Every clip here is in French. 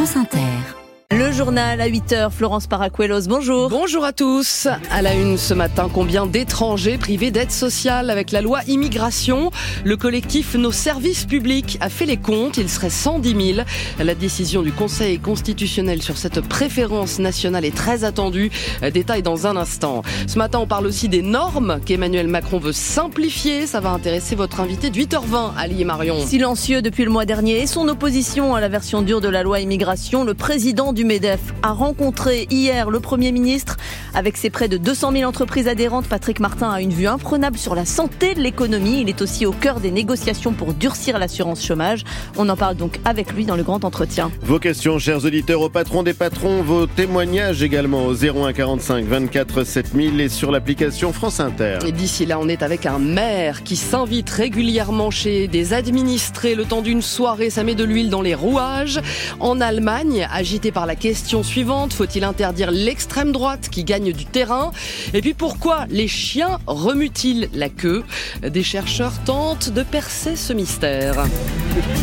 France Inter. Le journal à 8h, Florence Paracuelos, bonjour. Bonjour à tous. À la une ce matin, combien d'étrangers privés d'aide sociale avec la loi immigration? Le collectif Nos services publics a fait les comptes, il serait 110 000. La décision du Conseil constitutionnel sur cette préférence nationale est très attendue. Détail dans un instant. Ce matin, on parle aussi des normes qu'Emmanuel Macron veut simplifier. Ça va intéresser votre invité de 8h20, Ali et Marion. Silencieux depuis le mois dernier et son opposition à la version dure de la loi immigration, le président du du MEDEF a rencontré hier le Premier ministre. Avec ses près de 200 000 entreprises adhérentes, Patrick Martin a une vue imprenable sur la santé de l'économie. Il est aussi au cœur des négociations pour durcir l'assurance chômage. On en parle donc avec lui dans le grand entretien. Vos questions, chers auditeurs, au patron des patrons, vos témoignages également au 01 45 24 7000 et sur l'application France Inter. Et d'ici là, on est avec un maire qui s'invite régulièrement chez des administrés le temps d'une soirée. Ça met de l'huile dans les rouages. En Allemagne, agité par la la question suivante. Faut-il interdire l'extrême droite qui gagne du terrain? Et puis pourquoi les chiens remuent-ils la queue? Des chercheurs tentent de percer ce mystère.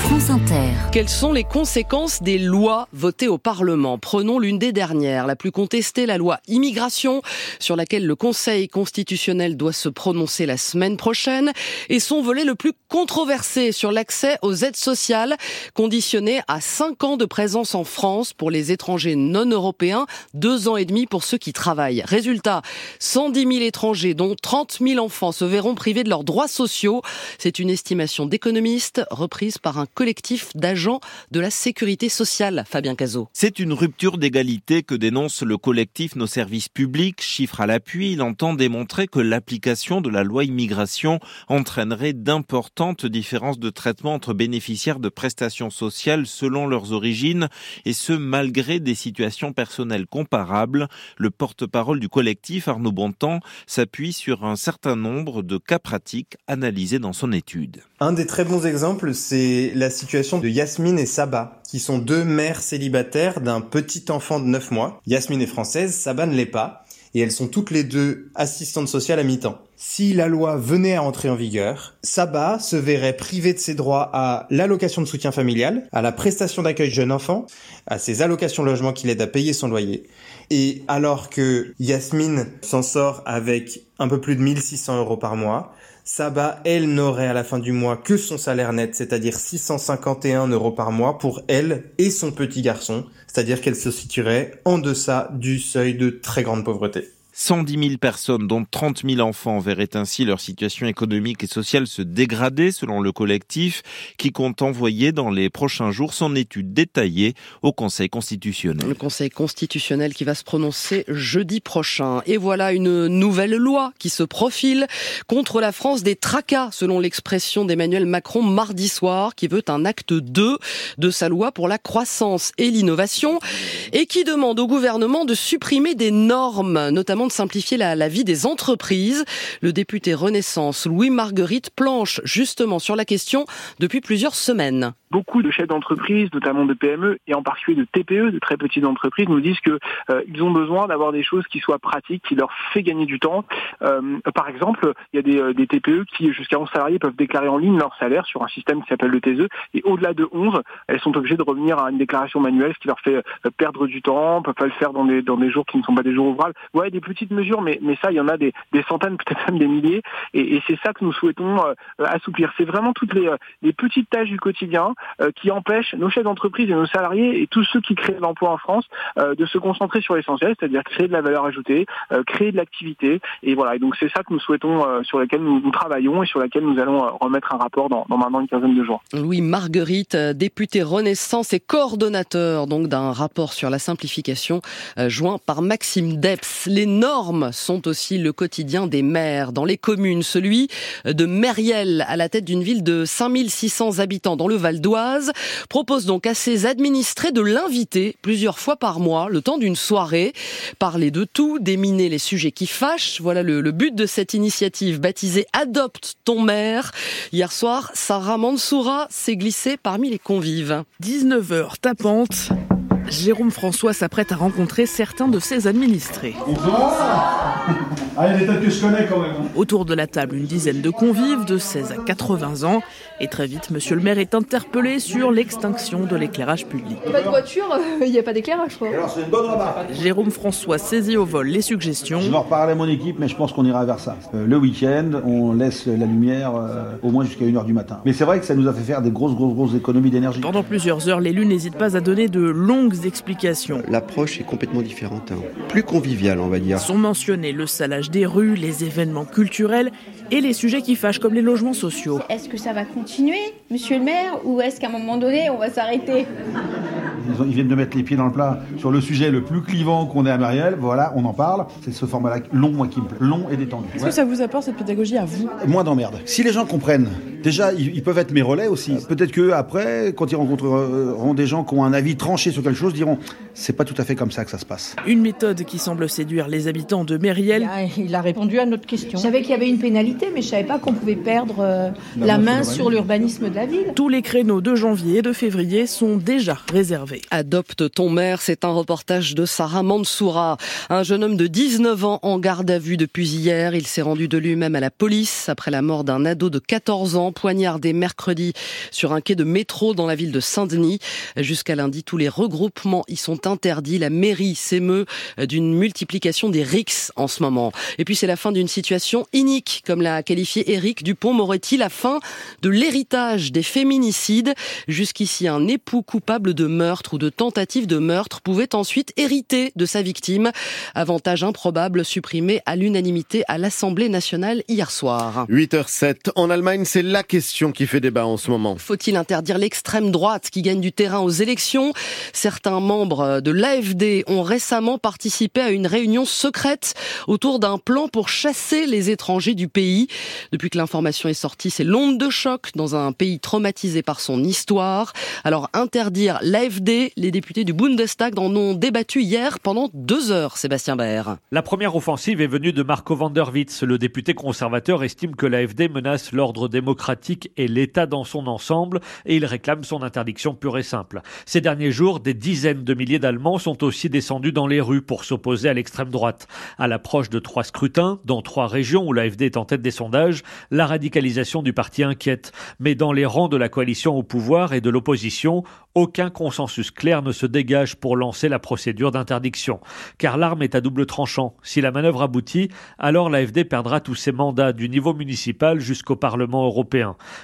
France Inter. Quelles sont les conséquences des lois votées au Parlement? Prenons l'une des dernières, la plus contestée, la loi immigration, sur laquelle le Conseil constitutionnel doit se prononcer la semaine prochaine, et son volet le plus controversé sur l'accès aux aides sociales, conditionné à 5 ans de présence en France pour les étrangers non européens, deux ans et demi pour ceux qui travaillent. Résultat, 110 000 étrangers, dont 30 000 enfants, se verront privés de leurs droits sociaux. C'est une estimation d'économistes reprise par un collectif d'agents de la sécurité sociale. Fabien Cazot. C'est une rupture d'égalité que dénonce le collectif Nos services publics. Chiffre à l'appui, il entend démontrer que l'application de la loi immigration entraînerait d'importantes différences de traitement entre bénéficiaires de prestations sociales selon leurs origines, et ce malgré des situations personnelles comparables. Le porte-parole du collectif, Arnaud Bontemps, s'appuie sur un certain nombre de cas pratiques analysés dans son étude. Un des très bons exemples, c'est la situation de Yasmine et Saba, qui sont deux mères célibataires d'un petit enfant de 9 mois. Yasmine est française, Saba ne l'est pas et elles sont toutes les deux assistantes sociales à mi-temps. Si la loi venait à entrer en vigueur, Saba se verrait privée de ses droits à l'allocation de soutien familial, à la prestation d'accueil jeune enfant, à ses allocations logement qui l'aident à payer son loyer. Et alors que Yasmine s'en sort avec un peu plus de 1600 euros par mois, Saba, elle, n'aurait à la fin du mois que son salaire net, c'est-à-dire 651 euros par mois pour elle et son petit garçon, c'est-à-dire qu'elle se situerait en deçà du seuil de très grande pauvreté. 110 000 personnes, dont 30 000 enfants, verraient ainsi leur situation économique et sociale se dégrader selon le collectif qui compte envoyer dans les prochains jours son étude détaillée au Conseil constitutionnel. Le Conseil constitutionnel qui va se prononcer jeudi prochain. Et voilà une nouvelle loi qui se profile contre la France des tracas, selon l'expression d'Emmanuel Macron mardi soir, qui veut un acte 2 de sa loi pour la croissance et l'innovation et qui demande au gouvernement de supprimer des normes, notamment de simplifier la, vie des entreprises. Le député Renaissance Louis Marguerite planche justement sur la question depuis plusieurs semaines. Beaucoup de chefs d'entreprise, notamment de PME et en particulier de TPE, de très petites entreprises, nous disent que euh, ils ont besoin d'avoir des choses qui soient pratiques, qui leur fait gagner du temps. Euh, par exemple, il y a des, euh, TPE qui jusqu'à 11 salariés peuvent déclarer en ligne leur salaire sur un système qui s'appelle le TSE et au-delà de 11, elles sont obligées de revenir à une déclaration manuelle, ce qui leur fait perdre du temps, peuvent pas le faire dans des jours qui ne sont pas des jours ouvrables. Petites mesures, mais mais ça, il y en a des, des centaines, peut-être même des milliers, et, c'est ça que nous souhaitons assouplir. C'est vraiment toutes les, les petites tâches du quotidien euh, qui empêche nos chefs d'entreprise et nos salariés et tous ceux qui créent l'emploi en France euh, de se concentrer sur l'essentiel, c'est-à-dire créer de la valeur ajoutée, euh, créer de l'activité. Et voilà, et donc c'est ça que nous souhaitons, sur lequel nous, travaillons et sur lequel nous allons remettre un rapport dans, dans maintenant une quinzaine de jours. Louis Marguerite, député Renaissance et coordonnateur donc d'un rapport sur la simplification joint par Maxime Deps. Les normes sont aussi le quotidien des maires dans les communes, celui de Meriel à la tête d'une ville de 5600 habitants dans le Val d'Oise propose donc à ses administrés de l'inviter plusieurs fois par mois, le temps d'une soirée, parler de tout, déminer les sujets qui fâchent. Voilà le, but de cette initiative baptisée Adopte ton maire. Hier soir, Sarah Mansoura s'est glissée parmi les convives. 19h tapante. Jérôme François s'apprête à rencontrer certains de ses administrés. Bonsoir ah, que je connais quand même. Hein. Autour de la table, une dizaine de convives de 16 à 80 ans. Et très vite, monsieur le maire est interpellé sur l'extinction de l'éclairage public. Pas de voiture, il n'y a pas d'éclairage quoi. Alors c'est une bonne remarque. Jérôme François saisit au vol les suggestions. Je vais en reparler à mon équipe, mais je pense qu'on ira vers ça. Euh, le week-end, on laisse la lumière euh, au moins jusqu'à 1h du matin. Mais c'est vrai que ça nous a fait faire des grosses, grosses, grosses économies d'énergie. Pendant plusieurs heures, l'élu n'hésite pas à donner de longues explications. L'approche est complètement différente, hein. plus conviviale, on va dire. Sont mentionnés le salage des rues, les événements culturels et les sujets qui fâchent comme les logements sociaux. Est-ce que ça va continuer, monsieur le maire, ou est-ce qu'à un moment donné, on va s'arrêter? Ils, viennent de mettre les pieds dans le plat sur le sujet le plus clivant qu'on ait à Marielle. Voilà, on en parle. C'est ce format-là long, moi, qui me plaît. Long et détendu. Est-ce Ouais. que ça vous apporte cette pédagogie à vous? Moins d'emmerde. Si les gens comprennent, déjà, ils, ils peuvent être mes relais aussi. Peut-être que après, quand ils rencontreront des gens qui ont un avis tranché sur quelque chose, diront c'est pas tout à fait comme ça que ça se passe. Une méthode qui semble séduire les habitants de Mériel. Il a répondu à notre question. Je savais qu'il y avait une pénalité, mais je savais pas qu'on pouvait perdre euh, la main sur l'urbanisme de la ville. Tous les créneaux de janvier et de février sont déjà réservés. Adopte ton maire, c'est un reportage de Sarah Mansoura. Un jeune homme de 19 ans en garde à vue depuis hier. Il s'est rendu de lui-même à la police après la mort d'un ado de 14 ans poignardé mercredi sur un quai de métro dans la ville de Saint-Denis. Jusqu'à lundi, tous les regroupements y sont interdits. La mairie s'émeut d'une multiplication des rixes en ce moment. Et puis c'est la fin d'une situation inique, comme l'a qualifié Éric Dupont-Moretti, la fin de l'héritage des féminicides? Jusqu'ici, un époux coupable de meurtre ou de tentative de meurtre pouvait ensuite hériter de sa victime. Avantage improbable supprimé à l'unanimité à l'Assemblée nationale hier soir. 8h07. En Allemagne, c'est la question qui fait débat en ce moment. Faut-il interdire l'extrême droite qui gagne du terrain aux élections? Certains membres de l'AFD ont récemment participé à une réunion secrète autour d'un plan pour chasser les étrangers du pays. Depuis que l'information est sortie, c'est l'onde de choc dans un pays traumatisé par son histoire. Alors interdire l'AFD, les députés du Bundestag en ont débattu hier pendant deux heures, Sébastien Baer. La première offensive est venue de Marco van der Witz. Le député conservateur estime que l'AFD menace l'ordre démocratique et l'État dans son ensemble et il réclame son interdiction pure et simple. Ces derniers jours, des dizaines de milliers d'Allemands sont aussi descendus dans les rues pour s'opposer à l'extrême droite. À l'approche de trois scrutins, dans trois régions où l'AFD est en tête des sondages, la radicalisation du parti inquiète. Mais dans les rangs de la coalition au pouvoir et de l'opposition, aucun consensus clair ne se dégage pour lancer la procédure d'interdiction. Car l'arme est à double tranchant. Si la manœuvre aboutit, alors l'AFD perdra tous ses mandats du niveau municipal jusqu'au Parlement européen.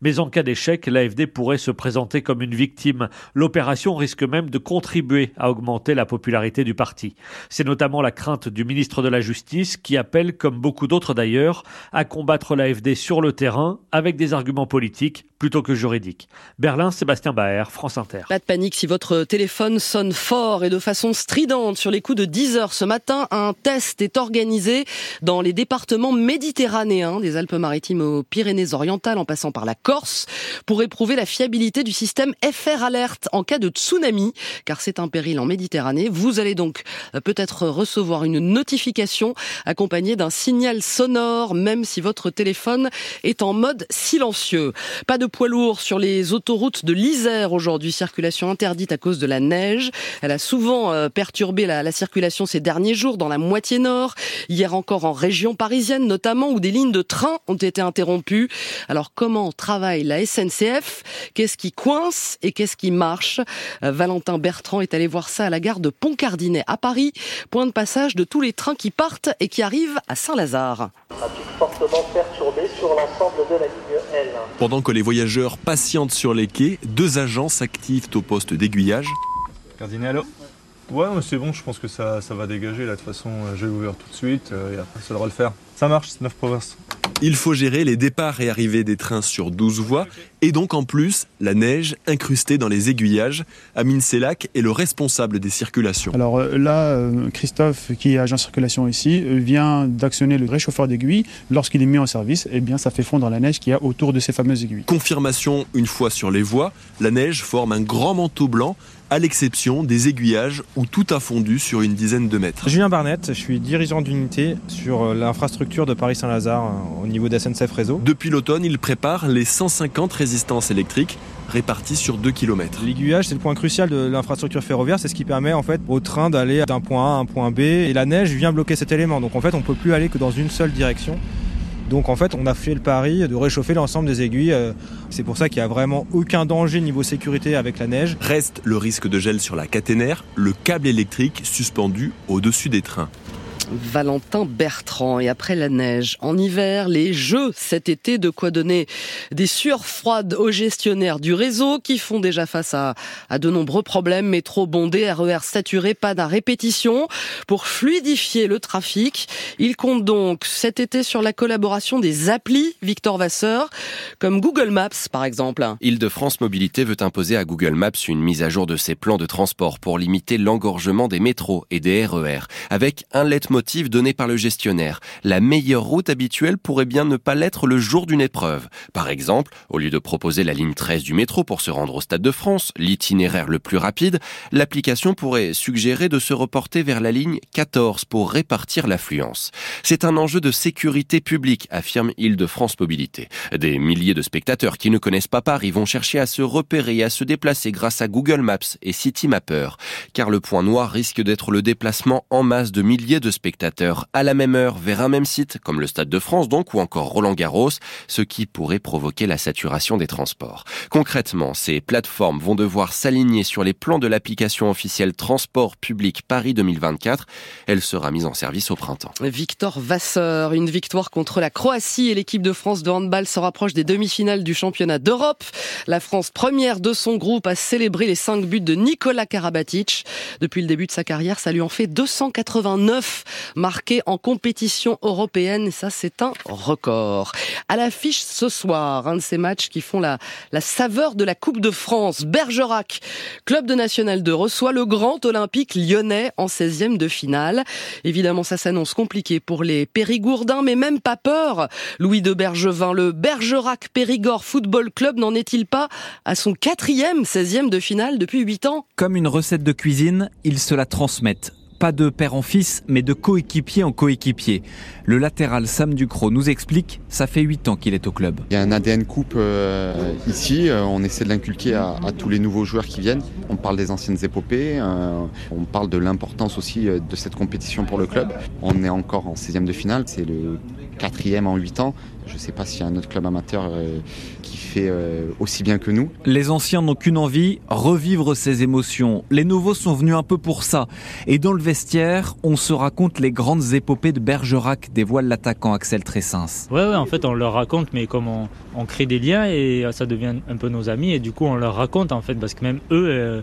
Mais en cas d'échec, l'AFD pourrait se présenter comme une victime. L'opération risque même de contribuer à augmenter la popularité du parti. C'est notamment la crainte du ministre de la Justice qui appelle, comme beaucoup d'autres d'ailleurs, à combattre l'AFD sur le terrain avec des arguments politiques plutôt que juridiques. Berlin, Sébastien Baer, France Inter. Pas de panique si votre téléphone sonne fort et de façon stridente sur les coups de 10 heures ce matin. Un test est organisé dans les départements méditerranéens des Alpes-Maritimes aux Pyrénées-Orientales en passant par la Corse pour éprouver la fiabilité du système FR Alert en cas de tsunami car c'est un péril en Méditerranée. Vous allez donc euh, peut-être recevoir une notification accompagnée d'un signal sonore même si votre téléphone est en mode silencieux. Pas de poids lourds sur les autoroutes de l'Isère aujourd'hui. Circulation interdite à cause de la neige. Elle a souvent euh, perturbé la, la circulation ces derniers jours dans la moitié nord. Hier encore en région parisienne notamment où des lignes de train ont été interrompues. Alors comment travaille la SNCF Qu'est-ce qui coince et qu'est-ce qui marche? Euh, Valentin Bertrand est allé voir ça à la gare de Pont-Cardinet à Paris, point de passage de tous les trains qui partent et qui arrivent à Saint-Lazare. Trafic fortement perturbé sur l'ensemble de la ligne L. Pendant que les voyageurs patientent sur les quais, deux agents s'activent au poste d'aiguillage. Cardinet, allô Ouais, c'est bon, je pense que ça, ça va dégager. Là, de toute façon, euh, j'ai ouvert tout de suite euh, et après, ça devrait le faire. Ça marche, c'est 9 provinces. Il faut gérer les départs et arrivées des trains sur 12 voies et donc en plus la neige incrustée dans les aiguillages. Amine Selak est le responsable des circulations. Alors euh, là, euh, Christophe, qui est agent circulation ici, euh, vient d'actionner le réchauffeur d'aiguilles. Lorsqu'il est mis en service, eh bien, ça fait fondre la neige qu'il y a autour de ces fameuses aiguilles. Confirmation une fois sur les voies, la neige forme un grand manteau blanc à l'exception des aiguillages où tout a fondu sur une dizaine de mètres. Julien Barnett, je suis dirigeant d'unité sur euh, l'infrastructure de Paris-Saint-Lazare euh, au niveau d'SNCF Réseau. Depuis l'automne, il prépare les 150 résistances électriques réparties sur 2 km. L'aiguillage, c'est le point crucial de l'infrastructure ferroviaire, c'est ce qui permet en fait au train d'aller d'un point A à un point B et la neige vient bloquer cet élément. Donc en fait, on peut plus aller que dans une seule direction. Donc en fait, on a fait le pari de réchauffer l'ensemble des aiguilles. Euh, C'est pour ça qu'il n'y a vraiment aucun danger niveau sécurité avec la neige. Reste le risque de gel sur la caténaire, le câble électrique suspendu au-dessus des trains. Valentin Bertrand. Et après la neige, en hiver, les jeux cet été, de quoi donner des sueurs froides aux gestionnaires du réseau qui font déjà face à, de nombreux problèmes. Métro bondé, RER saturé, pas à répétition. Pour fluidifier le trafic, il compte donc cet été sur la collaboration des applis Victor Vasseur, comme Google Maps par exemple. Île-de-France Mobilité veut imposer à Google Maps une mise à jour de ses plans de transport pour limiter l'engorgement des métros et des RER, avec un leitmotiv donné par le gestionnaire. La meilleure route habituelle pourrait bien ne pas l'être le jour d'une épreuve. Par exemple, au lieu de proposer la ligne 13 du métro pour se rendre au Stade de France, l'itinéraire le plus rapide, l'application pourrait suggérer de se reporter vers la ligne 14 pour répartir l'affluence. C'est un enjeu de sécurité publique, affirme Île-de-France Mobilité. Des milliers de spectateurs qui ne connaissent pas Paris vont chercher à se repérer et à se déplacer grâce à Google Maps et Citymapper, car le point noir risque d'être le déplacement en masse de milliers de spectateurs à la même heure vers un même site, comme le Stade de France donc, ou encore Roland Garros, ce qui pourrait provoquer la saturation des transports. Concrètement, ces plateformes vont devoir s'aligner sur les plans de l'application officielle Transport Public Paris 2024. Elle sera mise en service au printemps. Victor Vasseur, une victoire contre la Croatie et l'équipe de France de handball se rapproche des demi-finales du championnat d'Europe. La France, première de son groupe, a célébré les cinq buts de Nicolas Karabatic. Depuis le début de sa carrière, ça lui en fait 289 marqués en compétition européenne. Ça, c'est un record. À l'affiche ce soir, un de ces matchs qui font la, la saveur de la Coupe de France. Bergerac, club de National 2, reçoit le grand olympique lyonnais en 16e de finale. Évidemment, ça s'annonce compliqué pour les Périgourdins, mais même pas peur. Louis de Bergevin, le Bergerac Périgord Football Club n'en est-il pas à son quatrième 16e de finale depuis 8 ans? Comme une recette de cuisine, ils se la transmettent. Pas de père en fils, mais de coéquipier en coéquipier. Le latéral Sam Ducrot nous explique, ça fait 8 ans qu'il est au club. Il y a un ADN coupe euh, ici, euh, on essaie de l'inculquer à, tous les nouveaux joueurs qui viennent. On parle des anciennes épopées, euh, on parle de l'importance aussi de cette compétition pour le club. On est encore en 16e de finale, c'est le quatrième en 8 ans. Je ne sais pas s'il y a un autre club amateur euh, qui fait euh, aussi bien que nous. Les anciens n'ont qu'une envie, revivre ces émotions. Les nouveaux sont venus un peu pour ça. Et dans le vestiaire, on se raconte les grandes épopées de Bergerac, dévoile l'attaquant Axel Tressens. Ouais, ouais, en fait, on leur raconte, mais comme on, on, crée des liens et ça devient un peu nos amis, et du coup, on leur raconte, en fait, parce que même eux, euh,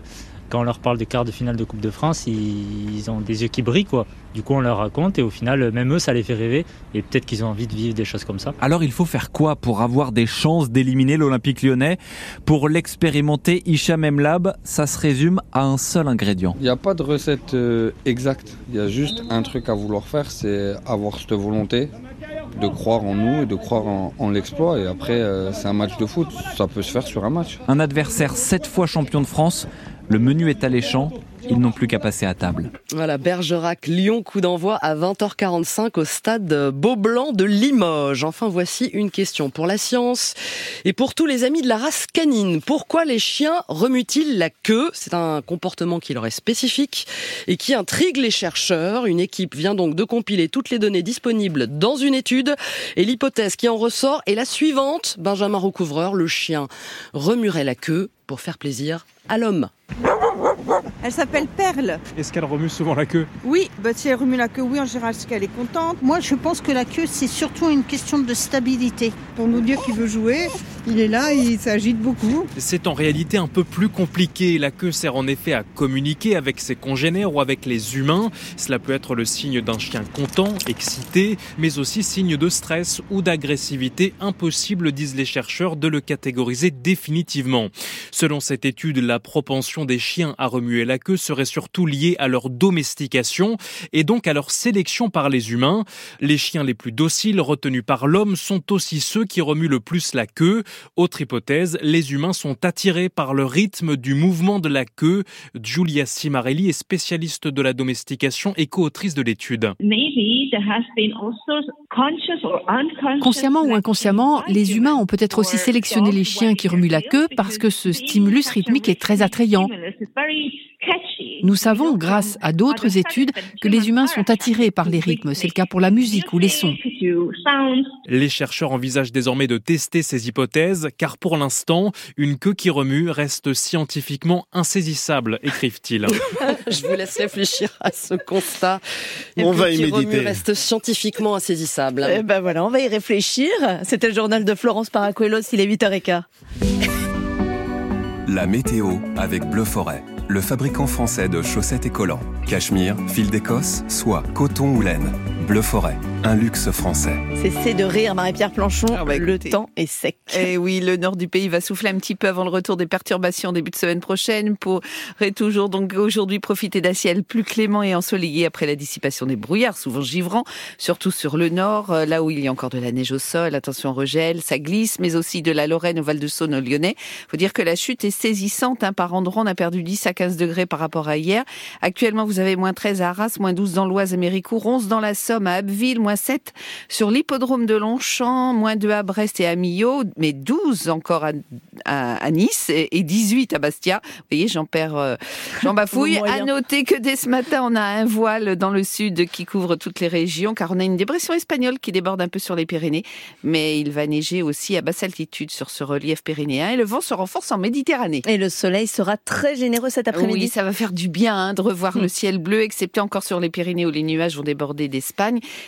quand on leur parle des quarts de finale de Coupe de France, ils, ils, ont des yeux qui brillent, quoi. Du coup, on leur raconte et au final, même eux, ça les fait rêver et peut-être qu'ils ont envie de vivre des choses comme ça. Alors, il faut faire quoi pour avoir des chances d'éliminer l'Olympique lyonnais? Pour l'expérimenter, Hicham Emlab, ça se résume à un seul ingrédient. Il n'y a pas de recette euh, exacte. Il y a juste un truc à vouloir faire, c'est avoir cette volonté de croire en nous et de croire en, en l'exploit. Et après, euh, c'est un match de foot. Ça peut se faire sur un match. Un adversaire sept fois champion de France. Le menu est alléchant. Ils n'ont plus qu'à passer à table. Voilà, Bergerac, Lyon, coup d'envoi à 20h45 au stade Beaublanc de Limoges. Enfin, voici une question pour la science et pour tous les amis de la race canine. Pourquoi les chiens remuent-ils la queue? C'est un comportement qui leur est spécifique et qui intrigue les chercheurs. Une équipe vient donc de compiler toutes les données disponibles dans une étude et l'hypothèse qui en ressort est la suivante. Benjamin Recouvreur, le chien remuerait la queue pour faire plaisir à l'homme. Elle s'appelle Perle. Est-ce qu'elle remue souvent la queue? Oui, bah, si elle remue la queue, oui, en général, c'est qu'elle est contente. Moi, je pense que la queue, c'est surtout une question de stabilité. Pour nous dire qu'il veut jouer, il est là, il s'agite beaucoup. C'est en réalité un peu plus compliqué. La queue sert en effet à communiquer avec ses congénères ou avec les humains. Cela peut être le signe d'un chien content, excité, mais aussi signe de stress ou d'agressivité. Impossible, disent les chercheurs, de le catégoriser définitivement. Selon cette étude, la propension des chiens à remuer la queue serait surtout liée à leur domestication et donc à leur sélection par les humains. Les chiens les plus dociles retenus par l'homme sont aussi ceux qui remuent le plus la queue. Autre hypothèse, les humains sont attirés par le rythme du mouvement de la queue. Giulia Simarelli est spécialiste de la domestication et co-autrice de l'étude. Consciemment ou inconsciemment, les humains ont peut-être aussi sélectionné les chiens qui remuent la queue parce que ce stimulus rythmique est très attrayant. Nous savons, grâce à d'autres études, que les humains sont attirés par les rythmes. C'est le cas pour la musique ou les sons. Les chercheurs envisagent désormais de tester ces hypothèses, car pour l'instant, une queue qui remue reste scientifiquement insaisissable, écrivent-ils. Je vous laisse réfléchir à ce constat. On va y qui remue méditer. reste scientifiquement insaisissable. Eh ben voilà, on va y réfléchir. C'était le journal de Florence Paracuelos, il est 8h15. La météo avec Bleu Forêt, le fabricant français de chaussettes et collants. Cachemire, fil d'Écosse, soie, coton ou laine. Bleu Forêt, un luxe français. Cessez de rire, Marie-Pierre Planchon. le temps est sec. Et Eh oui, le nord du pays va souffler un petit peu avant le retour des perturbations début de semaine prochaine. Pourrait toujours donc aujourd'hui profiter d'un ciel plus clément et ensoleillé après la dissipation des brouillards, souvent givrants, surtout sur le nord, euh, là où il y a encore de la neige au sol. Attention, regel, ça glisse, mais aussi de la Lorraine au Val-de-Saône au Lyonnais. Faut dire que la chute est saisissante. Hein, par endroit, on a perdu 10 à 15 degrés par rapport à hier. Actuellement, vous avez moins 13 à Arras, moins 12 dans l'Oise, à Méricourt, 11 dans la Somme, à Abbeville, moins 7 sur l'hippodrome de Longchamp, moins 2 à Brest et à Millau, mais 12 encore à, à- à Nice et et 18 à Bastia. Vous voyez, j'en perds, euh, j'en bafouille. À noter que dès ce matin, on a un voile dans le sud qui couvre toutes les régions, car on a une dépression espagnole qui déborde un peu sur les Pyrénées, mais il va neiger aussi à basse altitude sur ce relief pyrénéen et le vent se renforce en Méditerranée. Et le soleil sera très généreux cet après-midi. Oui, ça va faire du bien hein, de revoir le ciel bleu, excepté encore sur les Pyrénées où les nuages vont déborder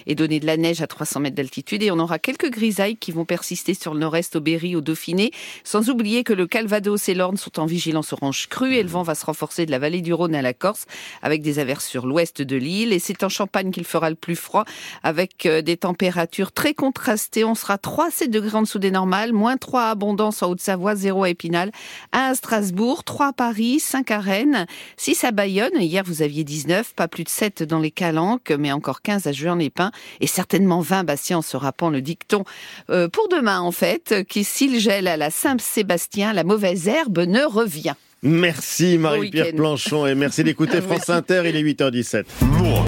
et donner de la neige à 300 mètres d'altitude. Et on aura quelques grisailles qui vont persister sur le nord-est, au Berry, au Dauphiné. Sans oublier que le Calvados et l'Orne sont en vigilance orange crue et le vent va se renforcer de la vallée du Rhône à la Corse avec des averses sur l'ouest de l'île. Et c'est en Champagne qu'il fera le plus froid avec euh, des températures très contrastées. On sera 3 à 7 degrés en dessous des normales, moins 3 à Abondance en Haute-Savoie, 0 à Épinal, 1 à Strasbourg, 3 à Paris, 5 à Rennes, 6 à Bayonne. Hier, vous aviez 19, pas plus de 7 dans les Calanques, mais encore 15 à Juan-les-Pins et certainement 20 Bastien en se rappelant le dicton euh, pour demain, en fait, qui s'il gèle à la Saint-Sébastien, la mauvaise herbe ne revient. Merci Marie-Pierre. Planchon et merci d'écouter France Inter, il est 8h17.